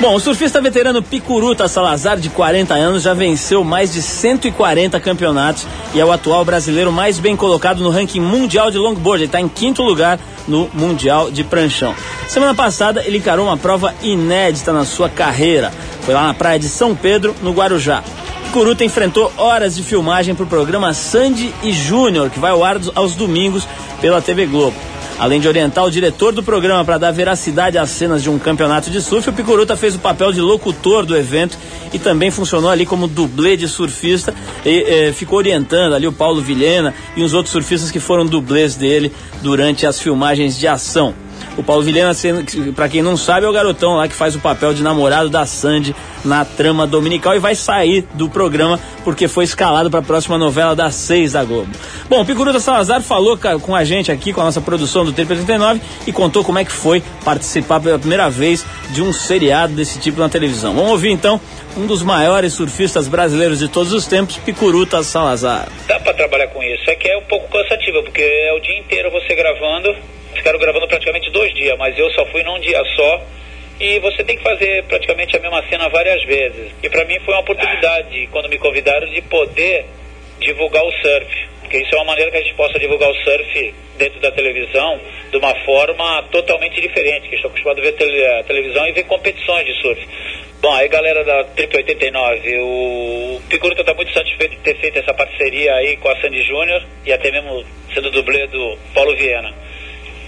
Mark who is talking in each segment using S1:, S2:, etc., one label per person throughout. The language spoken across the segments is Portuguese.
S1: Bom, o surfista veterano Picuruta Salazar, de 40 anos, já venceu mais de 140 campeonatos e é o atual brasileiro mais bem colocado no ranking mundial de longboard. Ele está em quinto lugar no Mundial de Pranchão. Semana passada, ele encarou uma prova inédita na sua carreira. Foi lá na praia de São Pedro, no Guarujá. Picuruta enfrentou horas de filmagem para o programa Sandy e Júnior, que vai ao ar aos domingos pela TV Globo. Além de orientar o diretor do programa para dar veracidade às cenas de um campeonato de surf, o Picuruta fez o papel de locutor do evento e também funcionou ali como dublê de surfista e eh, ficou orientando ali o Paulo Vilhena e os outros surfistas que foram dublês dele durante as filmagens de ação. O Paulo Vilhena, para quem não sabe, é o garotão lá que faz o papel de namorado da Sandy na trama dominical e vai sair do programa porque foi escalado para a próxima novela das seis da Globo. Bom, Picuruta Salazar falou com a gente aqui, com a nossa produção do TP39 e contou como é que foi participar pela primeira vez de um seriado desse tipo na televisão. Vamos ouvir então um dos maiores surfistas brasileiros de todos os tempos, Picuruta Salazar.
S2: Dá para trabalhar com isso, é que é um pouco cansativo, porque é o dia inteiro você gravando ficaram gravando praticamente dois dias, mas eu só fui num dia só. E você tem que fazer praticamente a mesma cena várias vezes. E para mim foi uma oportunidade, quando me convidaram, de poder divulgar o surf. Porque isso é uma maneira que a gente possa divulgar o surf dentro da televisão de uma forma totalmente diferente, que estou acostumado a ver tele, televisão e ver competições de surf. Bom, aí galera da Trip 89, o Picuruta está muito satisfeito de ter feito essa parceria aí com a Sandy Júnior e até mesmo sendo dublê do Paulo Viena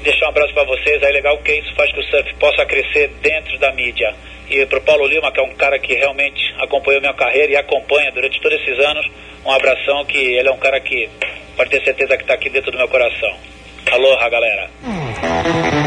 S2: deixar um abraço para vocês. É legal que isso faz que o surf possa crescer dentro da mídia. E para o Paulo Lima, que é um cara que realmente acompanhou minha carreira e acompanha durante todos esses anos, um abração que ele é um cara que pode ter certeza que está aqui dentro do meu coração. Aloha, galera.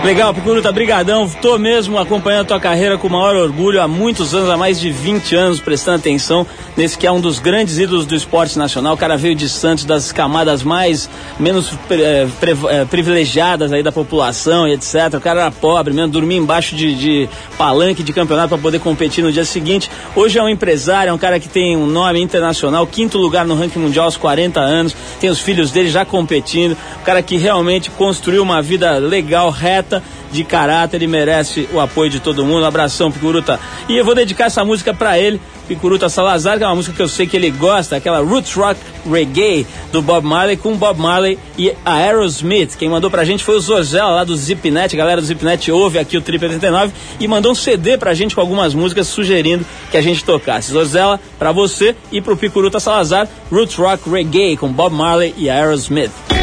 S1: Legal, Picuruta, brigadão. Tô mesmo acompanhando a tua carreira com o maior orgulho há muitos anos, há mais de 20 anos, prestando atenção nesse que é um dos grandes ídolos do esporte nacional. O cara veio de Santos, das camadas mais, menos é, é, privilegiadas aí da população e etc. O cara era pobre mesmo, dormia embaixo de, de palanque de campeonato para poder competir no dia seguinte. Hoje é um empresário, é um cara que tem um nome internacional, quinto lugar no ranking mundial aos 40 anos, tem os filhos dele já competindo. O cara que realmente construiu uma vida legal, reta, de caráter e merece o apoio de todo mundo. Um abração, Picuruta. E eu vou dedicar essa música para ele, Picuruta Salazar, que é uma música que eu sei que ele gosta, aquela roots rock reggae do Bob Marley, com Bob Marley e a Aerosmith. Quem mandou pra gente foi o Zozella lá do Zipnet, a galera do Zipnet ouve aqui o Trip 89 e mandou um CD pra gente com algumas músicas sugerindo que a gente tocasse. Zozella, pra você e pro Picuruta Salazar, roots rock reggae com Bob Marley e Aerosmith.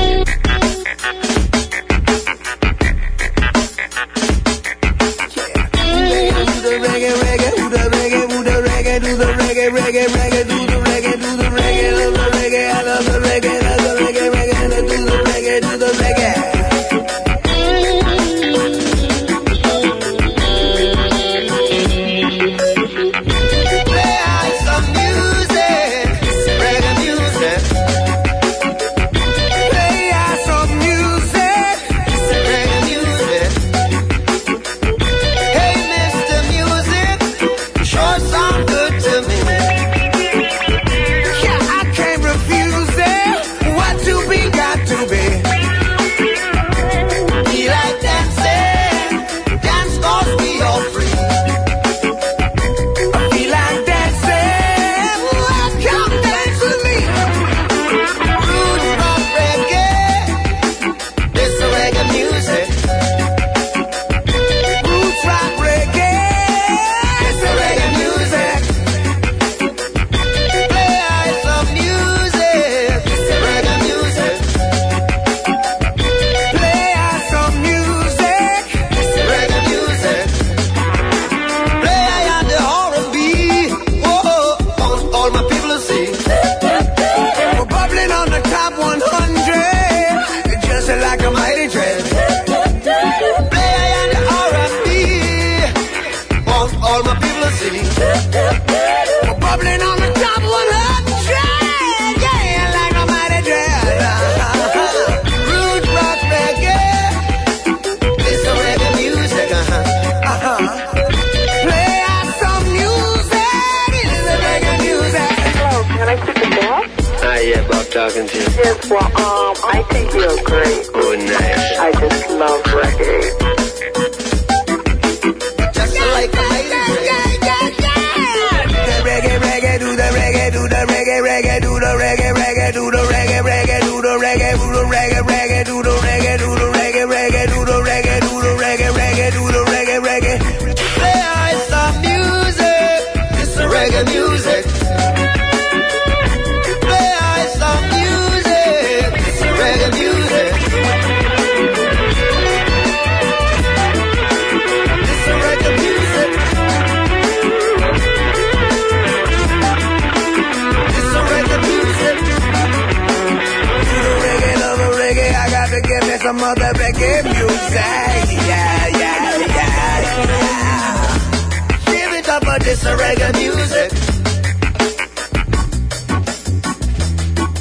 S3: Up for reggae music.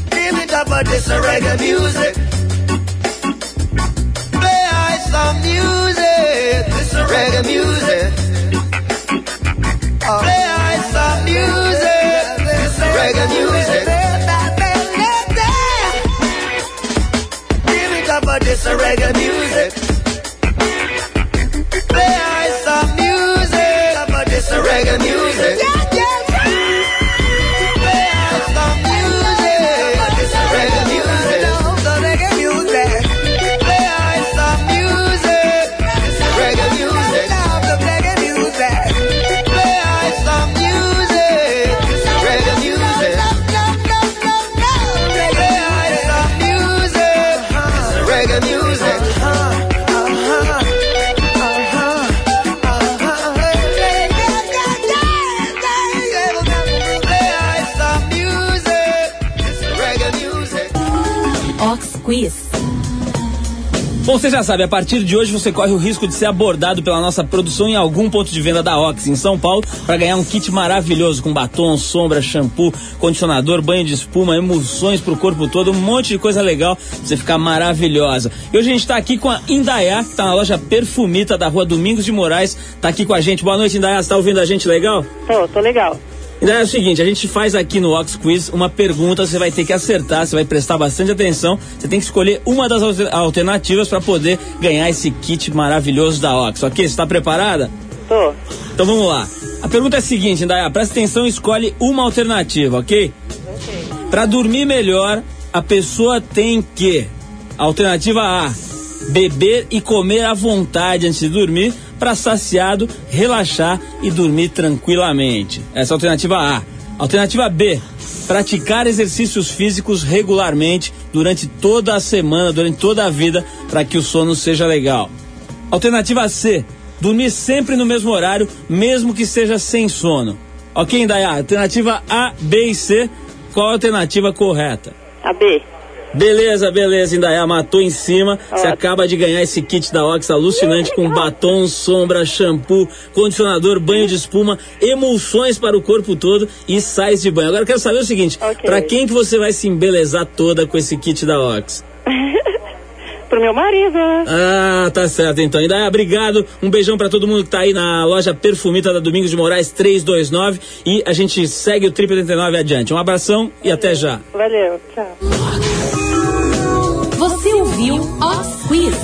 S3: Give it up for this reggae music. Music.
S1: Bom, você já sabe, a partir de hoje você corre o risco de ser abordado pela nossa produção em algum ponto de venda da Ox em São Paulo para ganhar um kit maravilhoso com batom, sombra, shampoo, condicionador, banho de espuma, emulsões pro corpo todo, um monte de coisa legal pra você ficar maravilhosa. E hoje a gente tá aqui com a Indaiá, que tá na loja Perfumita da rua Domingos de Moraes, tá aqui com a gente. Boa noite, Indaiá, você tá ouvindo a gente legal?
S4: Tô, tô legal.
S1: Então é o seguinte, a gente faz aqui no Ox Quiz uma pergunta, você vai ter que acertar, você vai prestar bastante atenção, você tem que escolher uma das alter- alternativas para poder ganhar esse kit maravilhoso da Ox, ok? Você está preparada?
S4: Tô.
S1: Então vamos lá. A pergunta é a seguinte, Indaiá, presta atenção e escolhe uma alternativa, ok? Para dormir melhor, a pessoa tem que. Alternativa A: beber e comer à vontade antes de dormir, para saciado, relaxar e dormir tranquilamente. Essa é a alternativa A. Alternativa B: praticar exercícios físicos regularmente durante toda a semana, durante toda a vida, para que o sono seja legal. Alternativa C: dormir sempre no mesmo horário, mesmo que seja sem sono. Ok, Indaiá? Alternativa A, B e C. Qual a alternativa correta?
S4: A B.
S1: Beleza, beleza, Indaiá matou em cima. Você
S4: Ótimo.
S1: acaba de ganhar esse kit da Ox alucinante com batom, sombra, shampoo, condicionador, banho de espuma, emulsões para o corpo todo e sais de banho. Agora eu quero saber o seguinte:
S4: Ok.
S1: pra quem que você vai se embelezar toda com esse kit da Ox?
S4: Pro meu marido.
S1: Ah, tá certo então. Indaiá, obrigado. Um beijão pra todo mundo que tá aí na loja Perfumita da Domingos de Moraes 329 e a gente segue o Triple 89 adiante. Um abração e até já.
S4: Valeu, tchau.
S5: Quiz.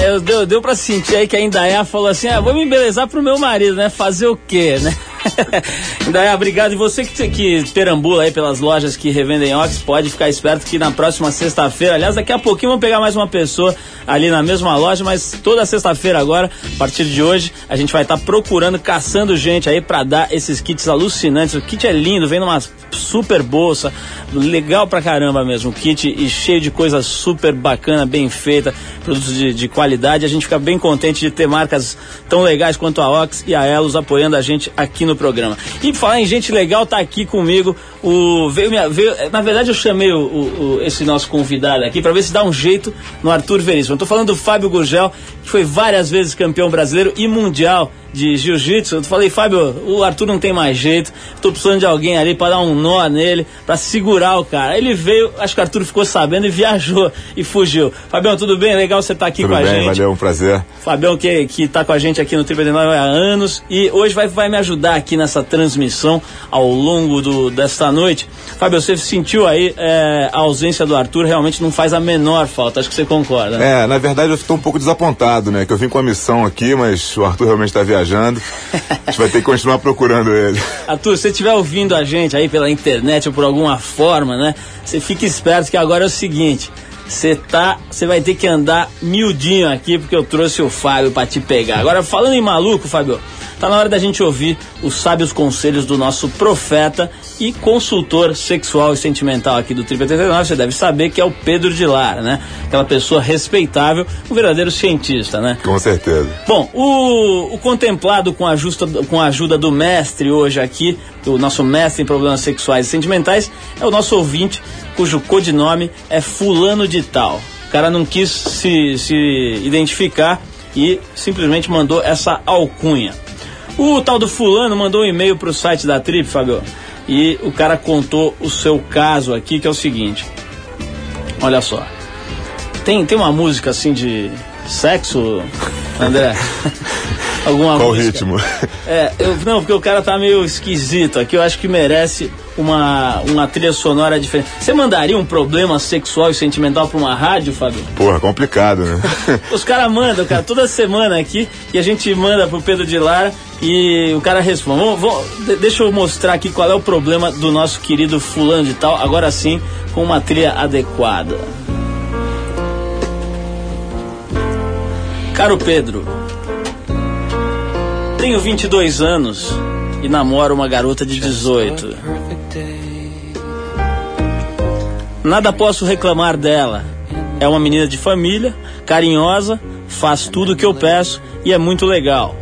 S1: É, deu, deu pra sentir aí que a Indaiá falou assim: ah, vou me embelezar pro meu marido, né? Fazer o quê, né? Indaiá, obrigado. E você que, que perambula aí pelas lojas que revendem Ox, pode ficar esperto que na próxima sexta-feira, aliás, daqui a pouquinho vamos pegar mais uma pessoa ali na mesma loja, mas toda sexta-feira agora, a partir de hoje, a gente vai estar procurando, caçando gente aí pra dar esses kits alucinantes. O kit é lindo, vem numa super bolsa, legal pra caramba mesmo. O kit e cheio de coisa super bacana, bem feita, produtos de, de qualidade. A gente fica bem contente de ter marcas tão legais quanto a Ox e a Elos apoiando a gente aqui no programa. E falar em gente legal, tá aqui comigo o veio, minha- veio na verdade eu chamei o, o- esse nosso convidado aqui para ver se dá um jeito no Arthur Veríssimo. Eu tô falando do Fábio Gurgel, que foi várias vezes campeão brasileiro e mundial de jiu-jitsu. Eu falei, Fábio, o Arthur não tem mais jeito, tô precisando de alguém ali para dar um nó nele, para segurar o cara. Ele veio, acho que o Arthur ficou sabendo e viajou e fugiu. Fabião, tudo bem? Legal você estar aqui
S6: Tudo
S1: com a
S6: bem,
S1: gente.
S6: valeu, um prazer.
S1: Fabião, que, que tá com a gente aqui no Triple 9 há anos e hoje vai, vai me ajudar aqui nessa transmissão ao longo do, desta noite. Fábio, você sentiu aí é, a ausência do Arthur, realmente não faz a menor falta, acho que você concorda. né?
S6: É, na verdade eu estou um pouco desapontado, né? Que eu vim com a missão aqui, mas o Arthur realmente está viajando. A gente vai ter que continuar procurando ele.
S1: Arthur, se você estiver ouvindo a gente aí pela internet ou por alguma forma, né? Você fique esperto que agora é o seguinte. Você tá, você vai ter que andar miudinho aqui porque eu trouxe o Fábio para te pegar. Agora falando em maluco, Fábio, tá na hora da gente ouvir os sábios conselhos do nosso profeta e consultor sexual e sentimental aqui do Triple 89. Você deve saber que é o Pedro de Lara, né? Aquela pessoa respeitável, um verdadeiro cientista, né?
S6: Com certeza.
S1: Bom, o, o contemplado com a, justa, com a ajuda do mestre hoje aqui, o nosso mestre em problemas sexuais e sentimentais, é o nosso ouvinte cujo codinome é Fulano de Tal. O cara não quis se, se identificar e simplesmente mandou essa alcunha. O tal do Fulano mandou um e-mail pro site da Trip, Fábio, e o cara contou o seu caso aqui, que é o seguinte. Olha só. Tem, tem uma música assim de sexo, André? Alguma
S6: Qual
S1: música?
S6: ritmo?
S1: É, eu, não, porque o cara tá meio esquisito aqui, eu acho que merece uma, uma trilha sonora diferente. Você mandaria um problema sexual e sentimental pra uma rádio, Fábio?
S6: Porra, complicado, né?
S1: Os caras mandam, cara, toda semana aqui e a gente manda pro Pedro de Lara e o cara responde. De- deixa eu mostrar aqui qual é o problema do nosso querido fulano de tal, agora sim, com uma trilha adequada. Caro Pedro, tenho 22 anos e namoro uma garota de 18. Nada posso reclamar dela. É uma menina de família, carinhosa, faz tudo o que eu peço e é muito legal.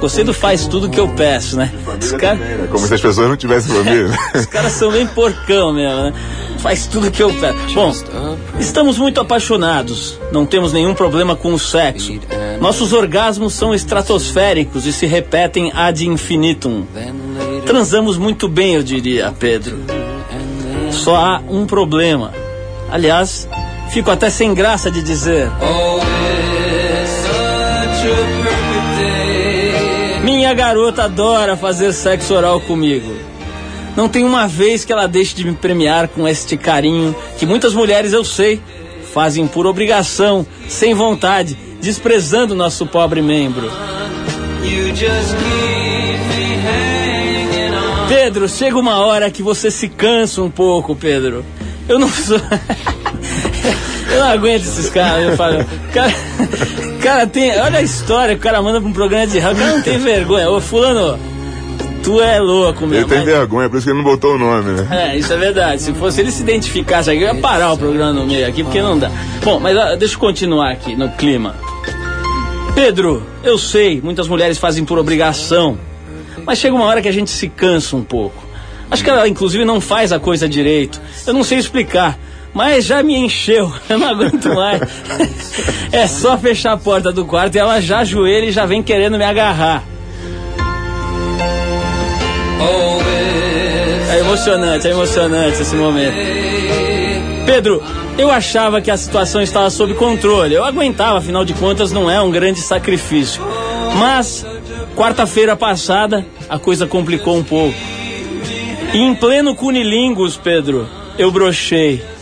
S1: Gostei do faz tudo o que eu peço, né? Os caras
S6: É Como se as pessoas não tivessem família.
S1: os caras são bem porcão mesmo, né? Faz tudo o que eu peço. Bom, estamos muito apaixonados. Não temos nenhum problema com o sexo. Nossos orgasmos são estratosféricos e se repetem ad infinitum. Transamos muito bem, eu diria, Pedro. Só há um problema. Aliás, fico até sem graça de dizer. Minha garota adora fazer sexo oral comigo. Não tem uma vez que ela deixe de me premiar com este carinho que muitas mulheres, eu sei, fazem por obrigação, sem vontade, desprezando nosso pobre membro. Pedro, chega uma hora que você se cansa um pouco, Pedro. Eu não sou. Eu não aguento esses caras, eu falo. Cara, cara tem. Olha a história que o cara manda pra um programa de rádio. O cara não tem vergonha. Ô, Fulano, tu é louco, meu.
S6: Ele tem
S1: mas-
S6: vergonha, por isso que ele não botou o nome, né?
S1: é, isso é verdade. Se fosse ele se identificasse aqui, eu ia parar o programa no meio aqui, porque não dá. Bom, mas ah, deixa eu continuar aqui no clima. Pedro, eu sei, muitas mulheres fazem por obrigação, mas chega uma hora que a gente se cansa um pouco. Acho que ela, inclusive, não faz a coisa direito. Eu não sei explicar, mas já me encheu. Eu não aguento mais. É só fechar a porta do quarto e ela já ajoelha e já vem querendo me agarrar. É emocionante, é emocionante esse momento. Pedro, eu achava que a situação estava sob controle. Eu aguentava, afinal de contas, não é um grande sacrifício. Mas, quarta-feira passada, a coisa complicou um pouco. E em pleno cunilingus, Pedro, eu brochei.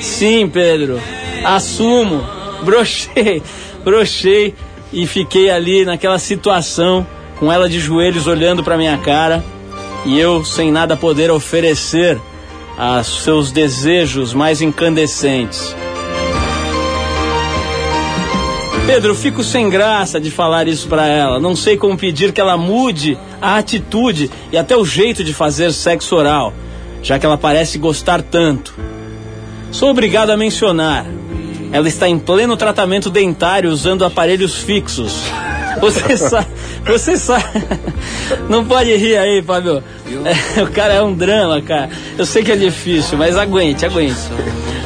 S1: Sim, Pedro, assumo, brochei, brochei e fiquei ali naquela situação, com ela de joelhos olhando para minha cara e eu sem nada poder oferecer a seus desejos mais incandescentes. Pedro, fico sem graça de falar isso pra ela. Não sei como pedir que ela mude a atitude e até o jeito de fazer sexo oral, já que ela parece gostar tanto. Sou obrigado a mencionar. Ela está em pleno tratamento dentário usando aparelhos fixos. Você sabe, você sabe. Não pode rir aí, Fábio. É, o cara é um drama, cara. Eu sei que é difícil, mas aguente, aguente.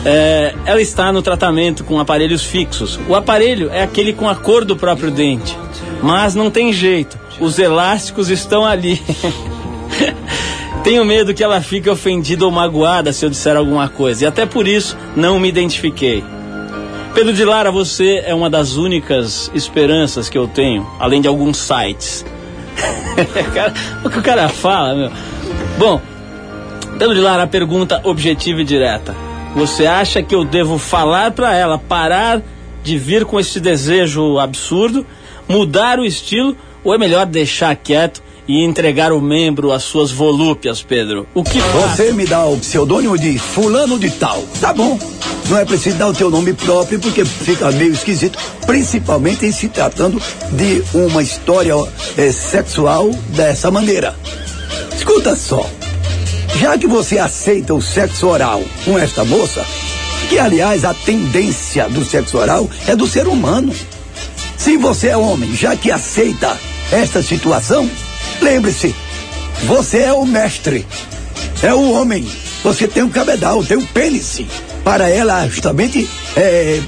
S1: É, ela está no tratamento com aparelhos fixos. O aparelho é aquele com a cor do próprio dente. Mas não tem jeito. Os elásticos estão ali. Tenho medo que ela fique ofendida ou magoada se eu disser alguma coisa. E até por isso não me identifiquei. Pedro de Lara, você é uma das únicas esperanças que eu tenho, além de alguns sites. O que o cara fala, meu? Bom, Pedro de Lara, pergunta objetiva e direta. Você acha que eu devo falar pra ela parar de vir com esse desejo absurdo, mudar o estilo, ou é melhor deixar quieto e entregar o membro às suas volúpias, Pedro? O que?
S7: Você me dá o pseudônimo de fulano de tal. Tá bom. Não é preciso dar o teu nome próprio porque fica meio esquisito, principalmente em se tratando de uma história eh, sexual dessa maneira. Escuta só. Já que você aceita o sexo oral com esta moça, que aliás a tendência do sexo oral é do ser humano. Se você é homem, já que aceita esta situação, lembre-se, você é o mestre, é o homem, você tem um cabedal, tem um pênis para ela justamente é,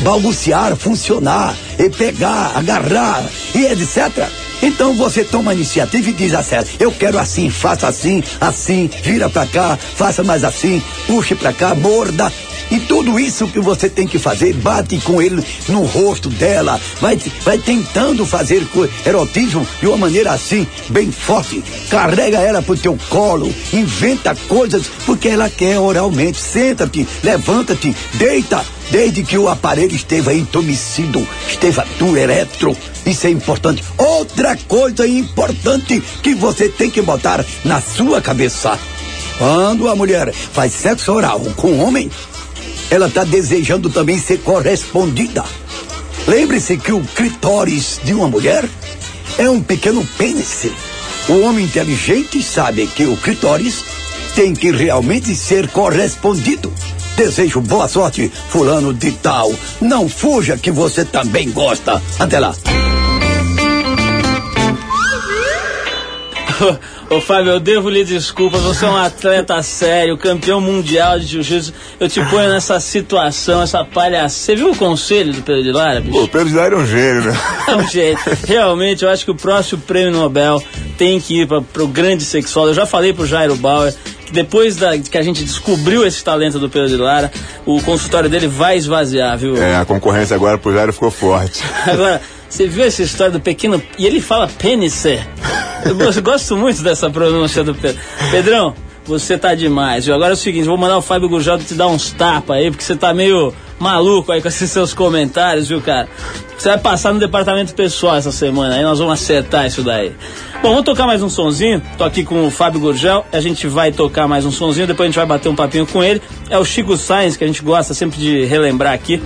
S7: balbuciar, funcionar, e pegar, agarrar e etc. Então você toma a iniciativa e diz a Célia, eu quero assim, faça assim, assim, vira pra cá, faça mais assim, puxe pra cá, morda. E tudo isso que você tem que fazer, bate com ele no rosto dela, vai, vai tentando fazer erotismo de uma maneira assim, bem forte. Carrega ela pro teu colo, inventa coisas porque ela quer oralmente. Senta-te, levanta-te, deita, desde que o aparelho esteja entumecido, esteja duro, eretro. Isso é importante. Outra coisa importante que você tem que botar na sua cabeça. Quando a mulher faz sexo oral com o homem, ela está desejando também ser correspondida. Lembre-se que o clitóris de uma mulher é um pequeno pênis. O homem inteligente sabe que o clitóris tem que realmente ser correspondido. Desejo boa sorte, fulano de tal. Não fuja que você também gosta. Até lá.
S1: Ô Fábio, eu devo lhe desculpas, você é um atleta sério, campeão mundial de jiu-jitsu. Eu te ponho nessa situação, essa palhaça. Você viu o conselho do Pedro de Lara, bicho?
S6: Pô, o Pedro de Lara é um gênio, né?
S1: É um jeito. Realmente, eu acho que o próximo prêmio Nobel tem que ir para o grande sexual. Eu já falei pro Jairo Bauer que depois da, que a gente descobriu esse talento do Pedro de Lara, o consultório dele vai esvaziar, viu?
S6: É, a concorrência agora pro Jairo ficou forte.
S1: Agora, você viu essa história do pequeno. E ele fala pênis. Eu gosto- muito dessa pronúncia do Pedro. Pedrão, você tá demais. viu? Agora é o seguinte, vou mandar o Fábio Gurgel te dar uns tapas aí, porque você tá meio maluco aí com esses seus comentários, viu, cara? Você vai passar no departamento pessoal essa semana, aí nós vamos acertar isso daí. Bom, vamos tocar mais um sonzinho. Tô aqui com o Fábio Gurgel, a gente vai tocar mais um sonzinho, depois a gente vai bater um papinho com ele. É o Chico Sainz, que a gente gosta sempre de relembrar aqui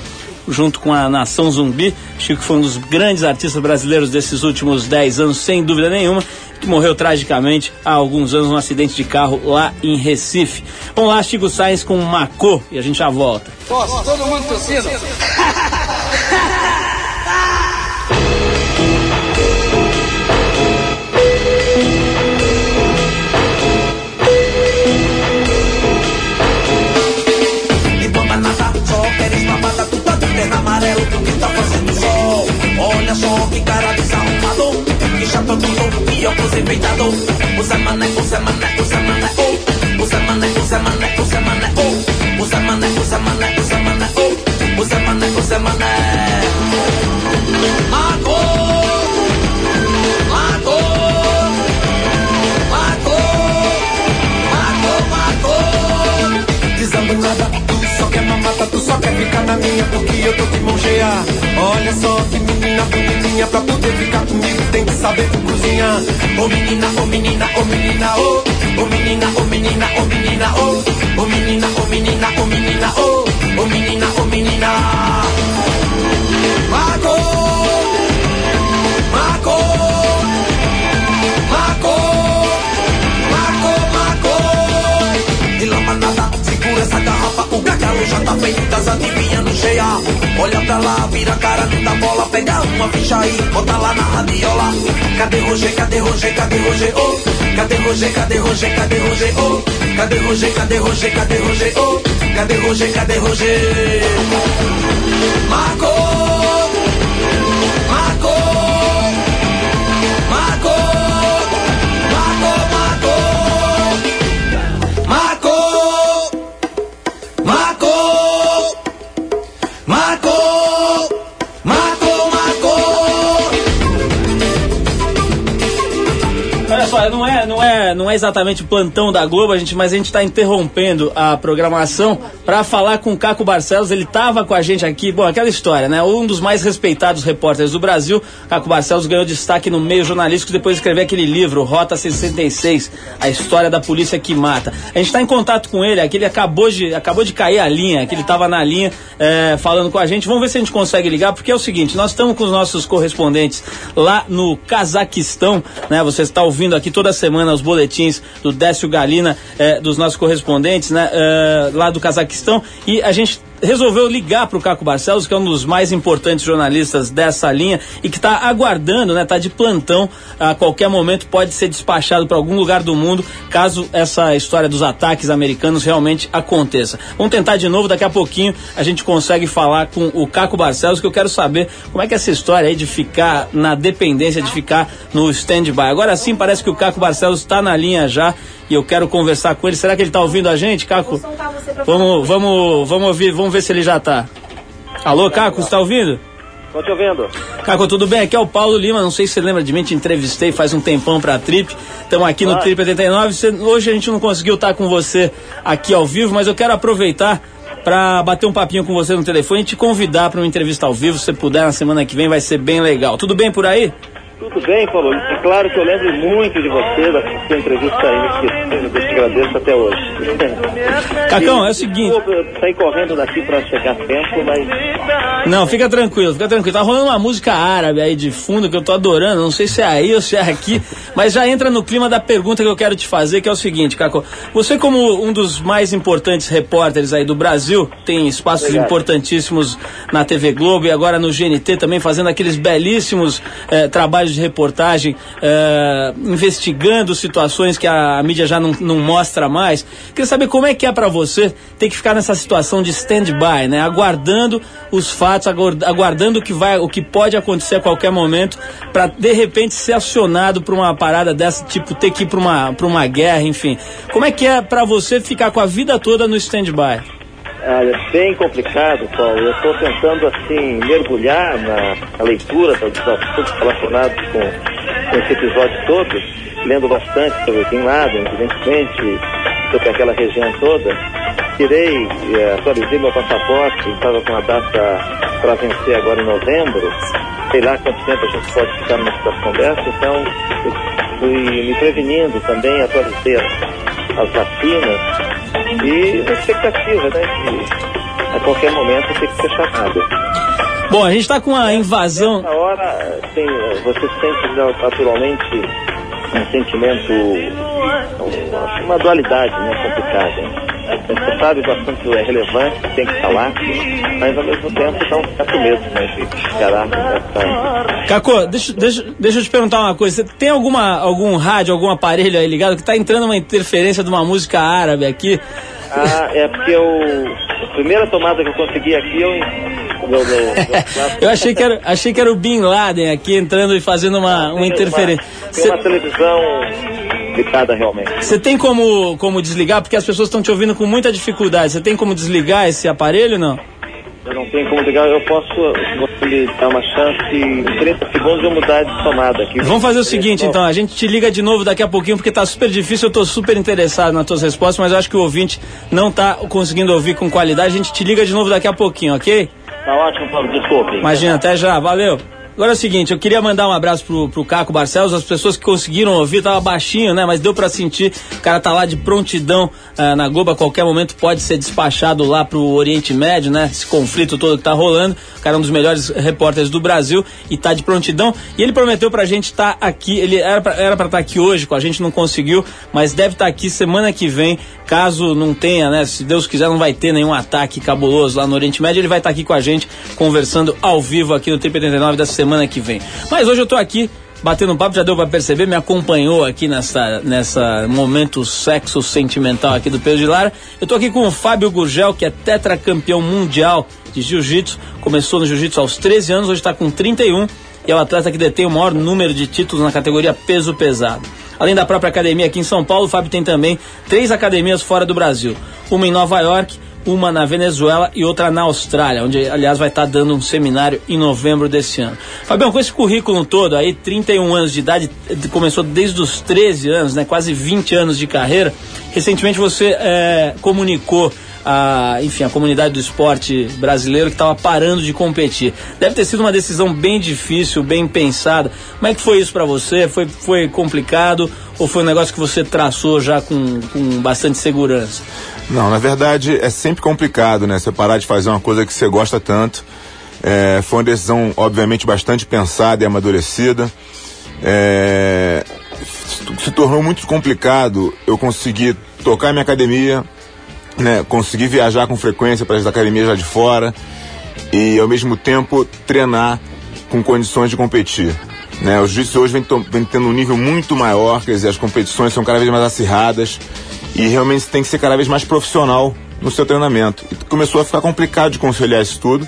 S1: junto com a Nação Zumbi. Chico foi um dos grandes artistas brasileiros desses últimos 10 anos, sem dúvida nenhuma, que morreu tragicamente há alguns anos num acidente de carro lá em Recife. Vamos lá, Chico Sainz com Macô e a gente já volta.
S8: Posso, todo mundo tossindo.
S9: Tá amarelo, que tá fazendo sol. Olha só que cara desarrumado, que e óculos enfeitado. Usa mané, usa mané, usa mané, oh. Usa mané, usa mané, usa mané, oh. Usa mané, usa mané, usa mané, oh. Usa mané, usa mago. Dizendo nada, tu só quer mamata, tu só quer ficar na minha porque eu tô mão cheia. Olha só que menina bonitinha, pra poder ficar comigo saber cozinhar. Ô menina, ô menina, ô menina, ô. Ô menina, ô menina, ô menina, ô. Ô menina, ô menina, ô menina, ô. Ô menina, ô menina. Mago, garrafa, o gargalo já tá feito, das adivinhando cheia. Olha pra lá, vira a cara, não dá bola, pega uma ficha aí, bota lá na radiola. Cadê Roger, cadê Roger, cadê Roger, oh? Cadê Roger, cadê Roger, cadê Roger, oh? Cadê Roger, cadê Roger, cadê Roger, oh? Cadê Roger, cadê Roger? Marco!
S1: Não é, não é, exatamente o plantão da Globo, a gente, mas a gente está interrompendo a programação para falar com o Caco Barcelos. Ele estava com a gente aqui. Bom, aquela história, né? Um dos mais respeitados repórteres do Brasil, Caco Barcelos ganhou destaque no meio jornalístico depois de escrever aquele livro, Rota 66, a história da polícia que mata. A gente está em contato com ele, aqui ele acabou de, acabou de cair a linha, que ele estava na linha é, falando com a gente. Vamos ver se a gente consegue ligar, porque é o seguinte, nós estamos com os nossos correspondentes lá no Cazaquistão, né? Você está ouvindo aqui toda semana os boletins do Décio Galina, eh, dos nossos correspondentes, né? eh, lá do Cazaquistão. E a gente resolveu ligar para o Caco Barcelos, que é um dos mais importantes jornalistas dessa linha e que está aguardando, né? Está de plantão. A qualquer momento pode ser despachado para algum lugar do mundo, caso essa história dos ataques americanos realmente aconteça. Vamos tentar de novo, daqui a pouquinho a gente consegue falar com o Caco Barcelos, que eu quero saber como é que é essa história aí de ficar na dependência, de ficar no stand-by. Agora sim, parece que o Caco Barcelos está na linha já e eu quero conversar com ele. Será que ele está ouvindo a gente, Caco? Vamos, vamos, vamos ouvir, vamos ver se ele já está. Alô, Caco, você está ouvindo?
S10: Tô te ouvindo.
S1: Caco, tudo bem? Aqui é o Paulo Lima, não sei se você lembra de mim, te entrevistei faz um tempão pra Trip. Estamos aqui no. Trip 89. Você- hoje a gente não conseguiu estar com você aqui ao vivo, mas eu quero aproveitar para bater um papinho com você no telefone e te convidar para uma entrevista ao vivo. Se puder, na semana que vem vai ser bem legal. Tudo bem por aí?
S10: Tudo bem, Paulo? É claro que eu lembro muito de você, da sua entrevista aí, que eu te agradeço até hoje.
S1: Cacão, é o seguinte.
S10: Desculpa, eu saí correndo daqui para chegar a tempo, mas
S1: Não, fica tranquilo, fica tranquilo. Tá rolando uma música árabe aí de fundo que eu tô adorando. Não sei se é aí ou se é aqui, mas já entra no clima da pergunta que eu quero te fazer, que é o seguinte, Caco. Você, como um dos mais importantes repórteres aí do Brasil, tem espaços
S10: Obrigado.
S1: importantíssimos na TV Globo e agora no GNT também, fazendo aqueles belíssimos eh, trabalhos de reportagem, eh, investigando situações que a, mídia já não, não mostra mais. Queria saber como é que é pra você ter que ficar nessa situação de stand-by, né? Aguardando os fatos, aguard- aguardando o que vai, o que pode acontecer a qualquer momento, pra de repente ser acionado pra uma parada dessa, tipo ter que ir pra uma, pra uma guerra, enfim. Como é que é pra você ficar com a vida toda no stand-by?
S10: É bem complicado, Paulo. Eu estou tentando, assim, mergulhar na, na leitura dos assuntos relacionados com, com esse episódio todo, lendo bastante sobre Bin Laden, evidentemente, sobre aquela região toda. Tirei, eh, atualizei meu passaporte, estava com a data para vencer agora em novembro. Sei lá quanto tempo a gente pode ficar numa situação dessa, então fui me prevenindo também, atualizei as, as vacinas e na expectativa, né, de a qualquer momento ter que ser chamado.
S1: Bom, a gente tá com a invasão.
S10: Nessa hora, tem, você sente naturalmente um sentimento, um- uma dualidade, né, complicada. né? Você sabe que o assunto é relevante, tem que falar, mas ao mesmo tempo dá um certo medo, né, de encarar essa...
S1: Cacô, deixa, deixa, deixa eu te perguntar uma coisa. Você tem alguma, algum rádio, algum aparelho aí ligado que tá entrando uma interferência de uma música árabe aqui?
S10: Ah, é porque eu, a primeira tomada que eu consegui aqui, eu... eu,
S1: achei que era, achei que era o Bin Laden aqui entrando e fazendo uma, uma interferência.
S10: Tem uma televisão ligada realmente.
S1: Você tem como, como desligar? Porque as pessoas estão te ouvindo com muita dificuldade. Você tem como desligar esse aparelho não?
S10: Eu não tenho como ligar, eu posso, se você me dar uma chance, em 30 segundos eu mudar de tomada aqui.
S1: Vamos fazer o seguinte, então, a gente te liga de novo daqui a pouquinho, porque tá super difícil, eu tô super interessado nas tuas respostas, mas eu acho que o ouvinte não tá conseguindo ouvir com qualidade. A gente te liga de novo daqui a pouquinho, ok?
S10: Tá ótimo, Paulo, desculpe.
S1: Imagina, até já, valeu. Agora é o seguinte, eu queria mandar um abraço pro, pro Caco Barcelos, as pessoas que conseguiram ouvir, tava baixinho, né? Mas deu pra sentir, o cara tá lá de prontidão ah, na Globo, a qualquer momento pode ser despachado lá pro Oriente Médio, né? Esse conflito todo que tá rolando. O cara é um dos melhores repórteres do Brasil e tá de prontidão. E ele prometeu pra gente estar aqui, ele era pra, estar aqui hoje, com a gente não conseguiu, mas deve estar aqui semana que vem, caso não tenha, né? Se Deus quiser, não vai ter nenhum ataque cabuloso lá no Oriente Médio, ele vai estar aqui com a gente, conversando ao vivo aqui no Trip 89 da semana que vem. Mas hoje eu tô aqui batendo um papo, já deu pra perceber, me acompanhou aqui nessa, nessa momento sexo sentimental aqui do Pedro de Lara. Eu tô aqui com o Fábio Gurgel, que é tetracampeão mundial de jiu-jitsu, começou no jiu-jitsu aos 13 anos, hoje tá com 31 e é o atleta que detém o maior número de títulos na categoria peso pesado. Além da própria academia aqui em São Paulo, o Fábio tem também três academias fora do Brasil. Uma em Nova York, uma na Venezuela e outra na Austrália, onde, aliás, vai estar dando um seminário em novembro desse ano. Fabião, com esse currículo todo aí, 31 anos de idade, eh, começou desde os 13 anos, né? Quase 20 anos de carreira. Recentemente você eh, comunicou a, enfim, a comunidade do esporte brasileiro que estava parando de competir. Deve ter sido uma decisão bem difícil, bem pensada. Como é que foi isso para você? Foi, foi complicado ou foi um negócio que você traçou já com, com bastante segurança?
S6: Não, na verdade é sempre complicado, né? Você parar de fazer uma coisa que você gosta tanto. É, foi uma decisão, obviamente, bastante pensada e amadurecida. É, se tornou muito complicado eu conseguir tocar minha academia, né, conseguir viajar com frequência para as academias lá de fora e ao mesmo tempo treinar com condições de competir. Né, o jiu-jitsu hoje vem, vem tendo um nível muito maior, quer dizer, as competições são cada vez mais acirradas e realmente você tem que ser cada vez mais profissional no seu treinamento. E começou a ficar complicado de conciliar isso tudo.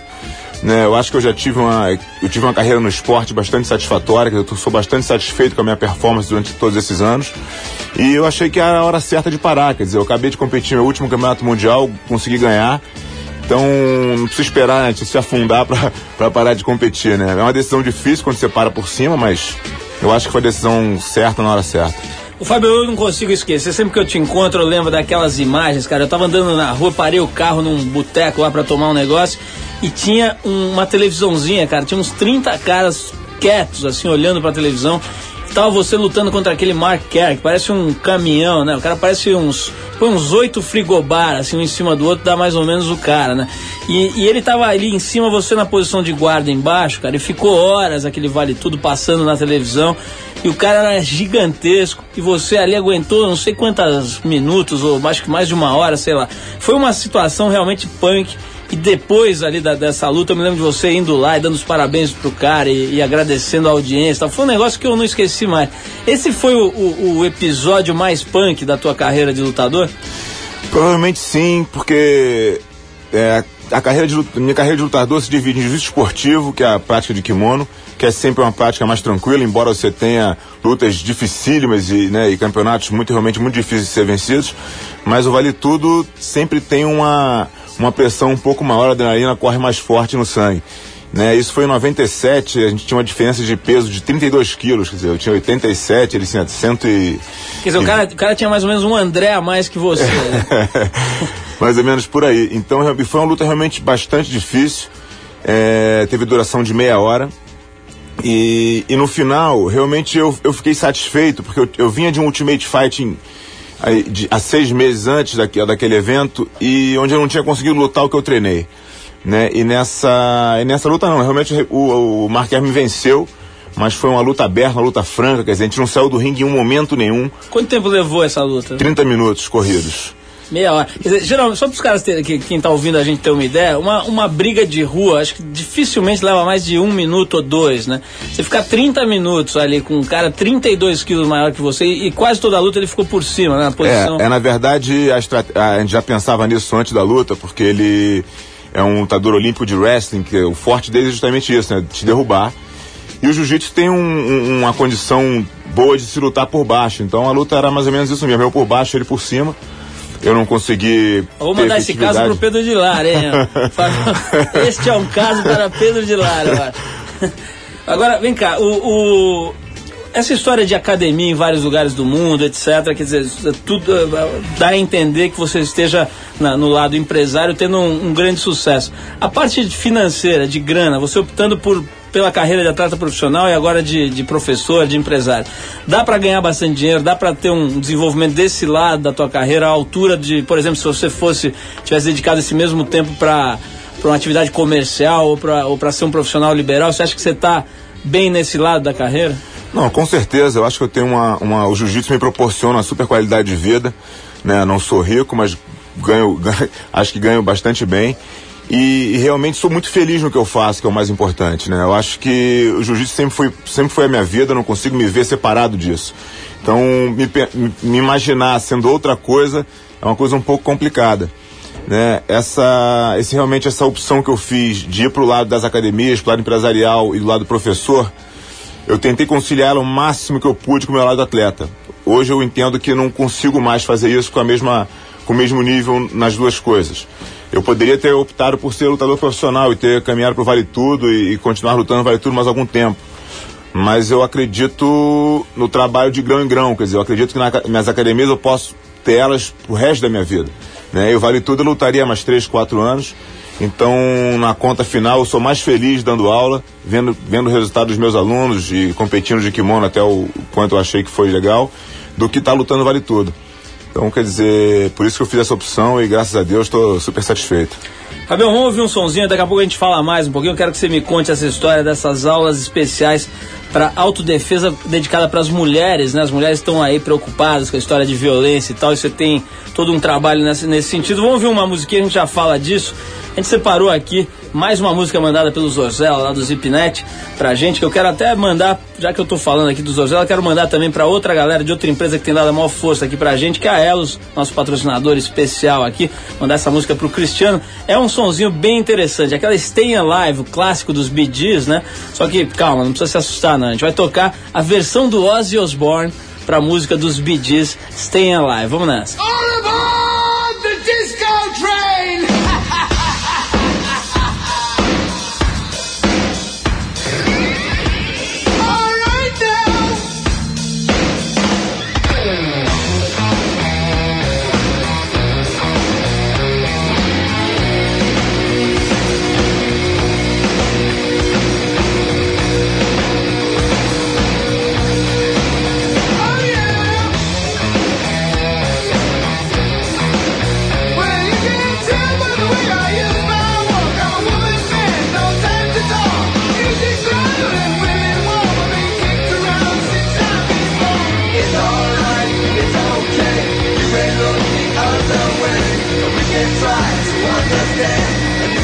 S6: Né, eu acho que eu já tive uma, eu tive uma carreira no esporte bastante satisfatória, eu sou bastante satisfeito com a minha performance durante todos esses anos. E eu achei que era a hora certa de parar, quer dizer, eu acabei de competir no meu último campeonato mundial, consegui ganhar. Então não precisa esperar né, se afundar pra parar de competir, né? É uma decisão difícil quando você para por cima, mas eu acho que foi a decisão certa na hora certa.
S1: O Fábio, eu não consigo esquecer. Sempre que eu te encontro, eu lembro daquelas imagens, cara. Eu tava andando na rua, parei o carro num boteco lá pra tomar um negócio e tinha um- uma televisãozinha, cara. Tinha uns 30 caras quietos, assim, olhando pra televisão. Tava você lutando contra aquele Mark Kerr, que parece um caminhão, né? O cara parece uns. Põe uns oito frigobar, assim, um em cima do outro, dá mais ou menos o cara, né? E, e ele tava ali em cima, você na posição de guarda embaixo, cara, e ficou horas aquele vale tudo passando na televisão. E o cara era gigantesco, e você ali aguentou não sei quantos minutos, ou acho que mais de uma hora, sei lá. Foi uma situação realmente punk. E depois ali da- dessa luta, eu me lembro de você indo lá e dando os parabéns pro cara e, e agradecendo a audiência. Foi um negócio que eu não esqueci mais. Esse foi o, o- o episódio mais punk da tua carreira de lutador?
S6: Provavelmente sim, porque é, a carreira de, minha carreira de lutador se divide em jiu-jitsu esportivo, que é a prática de kimono, que é sempre uma prática mais tranquila, embora você tenha lutas dificílimas e, né, e campeonatos muito realmente muito difíceis de ser vencidos, mas o vale tudo sempre tem uma uma pressão um pouco maior, a adrenalina corre mais forte no sangue. Né, isso foi em 97, a gente tinha uma diferença de peso de 32 quilos, quer dizer, eu tinha 87, ele tinha 100 e...
S1: Quer dizer, o cara, o cara tinha mais ou menos um André a mais que você. né?
S6: Mais ou menos por aí. Então foi uma luta realmente bastante difícil. É, teve duração de meia hora. E, e no final, realmente eu, eu fiquei satisfeito, porque eu, eu vinha de um Ultimate Fighting aí, de- há seis meses antes daque- daquele evento, e onde eu não tinha conseguido lutar o que eu treinei. Né? E, nessa, e nessa luta não, realmente o, o Marquer me venceu, mas foi uma luta aberta, uma luta franca, quer dizer, a gente não saiu do ringue em um momento nenhum,
S1: Quanto tempo levou essa luta?
S6: 30 minutos corridos.
S1: Meia hora. Quer dizer, geralmente, só para os caras terem, que, quem tá ouvindo a gente ter uma ideia, uma, uma briga de rua, acho que dificilmente leva mais de um minuto ou dois, né? Você ficar 30 minutos ali com um cara 32 quilos maior que você e, e quase toda a luta ele ficou por cima, né? Na posição.
S6: É, é na verdade, a, a gente já pensava nisso antes da luta, porque ele é um lutador olímpico de wrestling, que o forte dele é justamente isso, né? Te derrubar. E o jiu-jitsu tem um- um- uma condição boa de se lutar por baixo. Então a luta era mais ou menos isso mesmo. Eu por baixo, ele por cima. Eu não consegui.
S1: Vou mandar esse caso pro. Pedro de Lara, hein? este é um caso para Pedro de Lara. acho. Agora, vem cá, o, o- essa história de academia em vários lugares do mundo, etc., quer dizer, tudo eh, dá a entender que você esteja na- no lado empresário tendo um, um grande sucesso. A parte financeira, de grana, você optando por pela carreira de atleta profissional e agora de, de professor, de empresário. Dá para ganhar bastante dinheiro, dá para ter um desenvolvimento desse lado da tua carreira à altura de, por exemplo, se você fosse tivesse dedicado esse mesmo tempo para uma atividade comercial ou para ou ser um profissional liberal, você acha que você está bem nesse lado da carreira?
S6: Não, com certeza. Eu acho que eu tenho uma. uma o jiu-jitsu me proporciona uma super qualidade de vida. Né? Não sou rico, mas ganho, ganho- acho que ganho bastante bem. E, e realmente sou muito feliz no que eu faço, que é o mais importante. Né? Eu acho que o jiu-jitsu sempre foi, sempre foi a minha vida, eu não consigo me ver separado disso. Então, me, me- imaginar sendo outra coisa é uma coisa um pouco complicada né? Essa, esse realmente essa opção que eu fiz de ir para o lado das academias, pro lado empresarial e do lado professor, eu tentei conciliar o máximo que eu pude com o meu lado atleta. Hoje eu entendo que não consigo mais fazer isso com a mesma com o mesmo nível nas duas coisas. Eu poderia ter optado por ser lutador profissional e ter caminhado para o Vale Tudo e, e continuar lutando no Vale Tudo mais algum tempo. Mas eu acredito no trabalho de grão em grão, quer dizer, eu acredito que nas academias eu posso ter elas pro resto da minha vida. Né? E o Vale Tudo eu lutaria mais 3, 4 anos. Então, na conta final, eu sou mais feliz dando aula, vendo, vendo o resultado dos meus alunos e competindo de kimono até o, o quanto eu achei que foi legal, do que estar lutando Vale Tudo. Então, quer dizer, por isso que eu fiz essa opção e graças a Deus estou super satisfeito.
S1: Fabião, vamos ouvir um sonzinho, daqui a pouco a gente fala mais um pouquinho. Eu quero que você me conte essa história dessas aulas especiais para autodefesa dedicada para as mulheres, né? As mulheres estão aí preocupadas com a história de violência e tal, e você tem todo um trabalho nesse, nesse sentido. Vamos ouvir uma musiquinha, a gente já fala disso. A gente separou aqui mais uma música mandada pelo Zorzella lá do Zipnet pra gente, que eu quero até mandar, já que eu tô falando aqui do Zorzella, quero mandar também pra outra galera de outra empresa que tem dado a maior força aqui pra gente, que é a Elos, nosso patrocinador especial aqui, mandar essa música pro Cristiano. É um sonzinho bem interessante, aquela Stay Alive, o clássico dos Gees, né? Só que, calma, não precisa se assustar não, a gente vai tocar a versão do Ozzy Osbourne pra música dos Bee Gees, Stay Alive. Vamos nessa.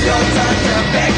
S11: your
S5: time to
S1: beg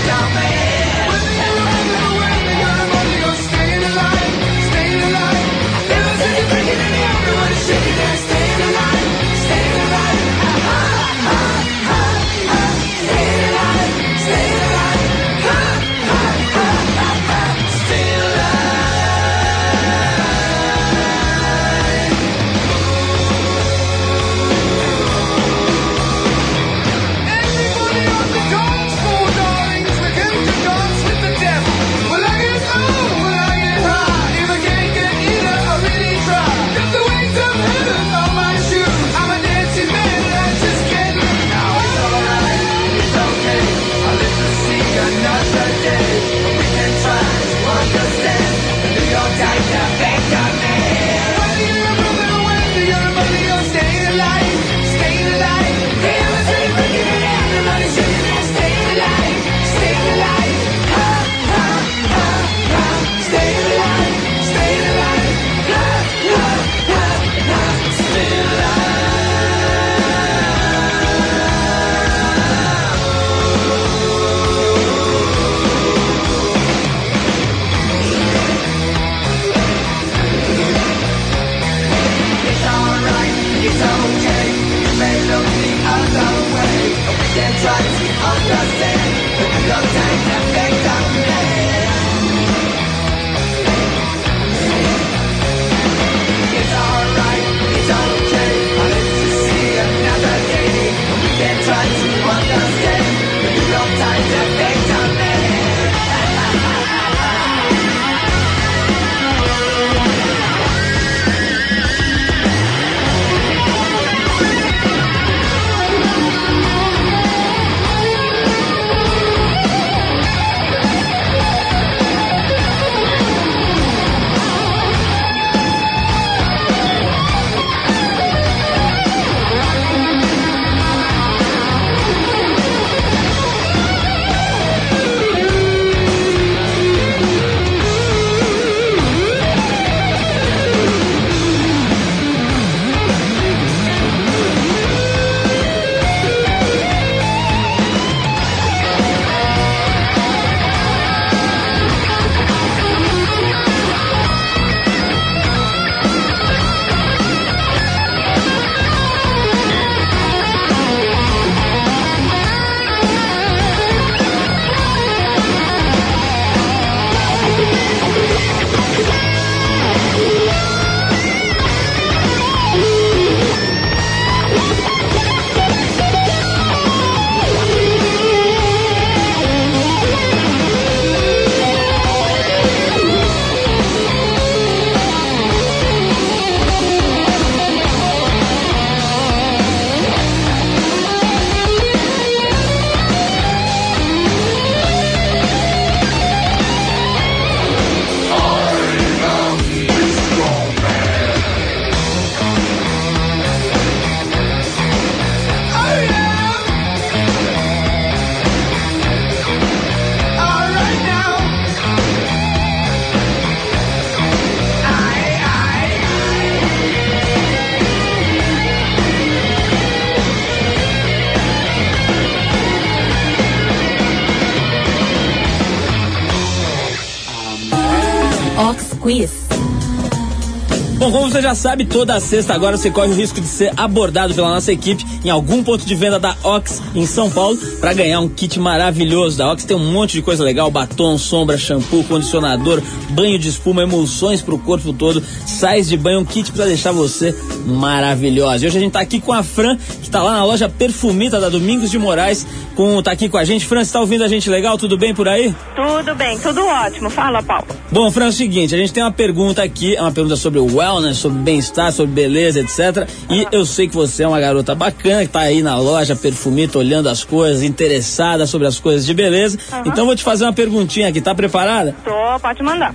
S1: como você já sabe, toda sexta agora você corre o risco de ser abordado pela nossa equipe em algum ponto de venda da Ox em São Paulo para ganhar um kit maravilhoso da Ox. Tem um monte de coisa legal: batom, sombra, shampoo, condicionador, banho de espuma, emulsões pro corpo todo, sais de banho, um kit para deixar você maravilhosa. E hoje a gente tá aqui com a Fran, que tá lá na loja Perfumita da Domingos de Moraes, com tá aqui com a gente. Fran, você tá ouvindo a gente legal? Tudo bem por aí?
S4: Tudo bem, tudo ótimo. Fala, Paulo.
S1: Bom, Fran, é o seguinte, a gente tem uma pergunta aqui, é uma pergunta sobre o wellness, sobre bem-estar, sobre beleza, etc. E eu sei que você é uma garota bacana, que tá aí na loja Perfumita, olhando as coisas, interessada sobre as coisas de beleza. Então eu vou te fazer uma perguntinha aqui, tá preparada?
S4: Tô, pode mandar.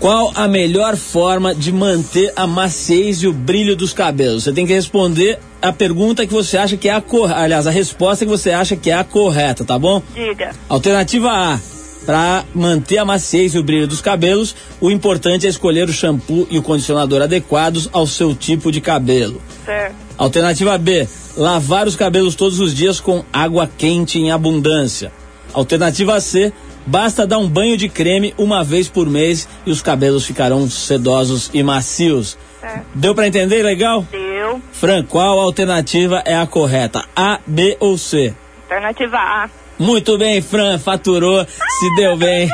S1: Qual a melhor forma de manter a maciez e o brilho dos cabelos? Você tem que responder a pergunta que você acha que é a correta. Aliás, a resposta que você acha que é a correta, tá bom?
S4: Diga.
S1: Alternativa A. Para manter a maciez e o brilho dos cabelos, o importante é escolher o shampoo e o condicionador adequados ao seu tipo de cabelo.
S4: Certo.
S1: Alternativa B. Lavar os cabelos todos os dias com água quente em abundância. Alternativa C. Basta dar um banho de creme uma vez por mês e os cabelos ficarão sedosos e macios.
S4: Certo.
S1: Deu para entender legal?
S4: Deu.
S1: Fran, qual alternativa é a correta? A, B ou C?
S4: Alternativa A.
S1: Muito bem, Fran, faturou, se deu bem.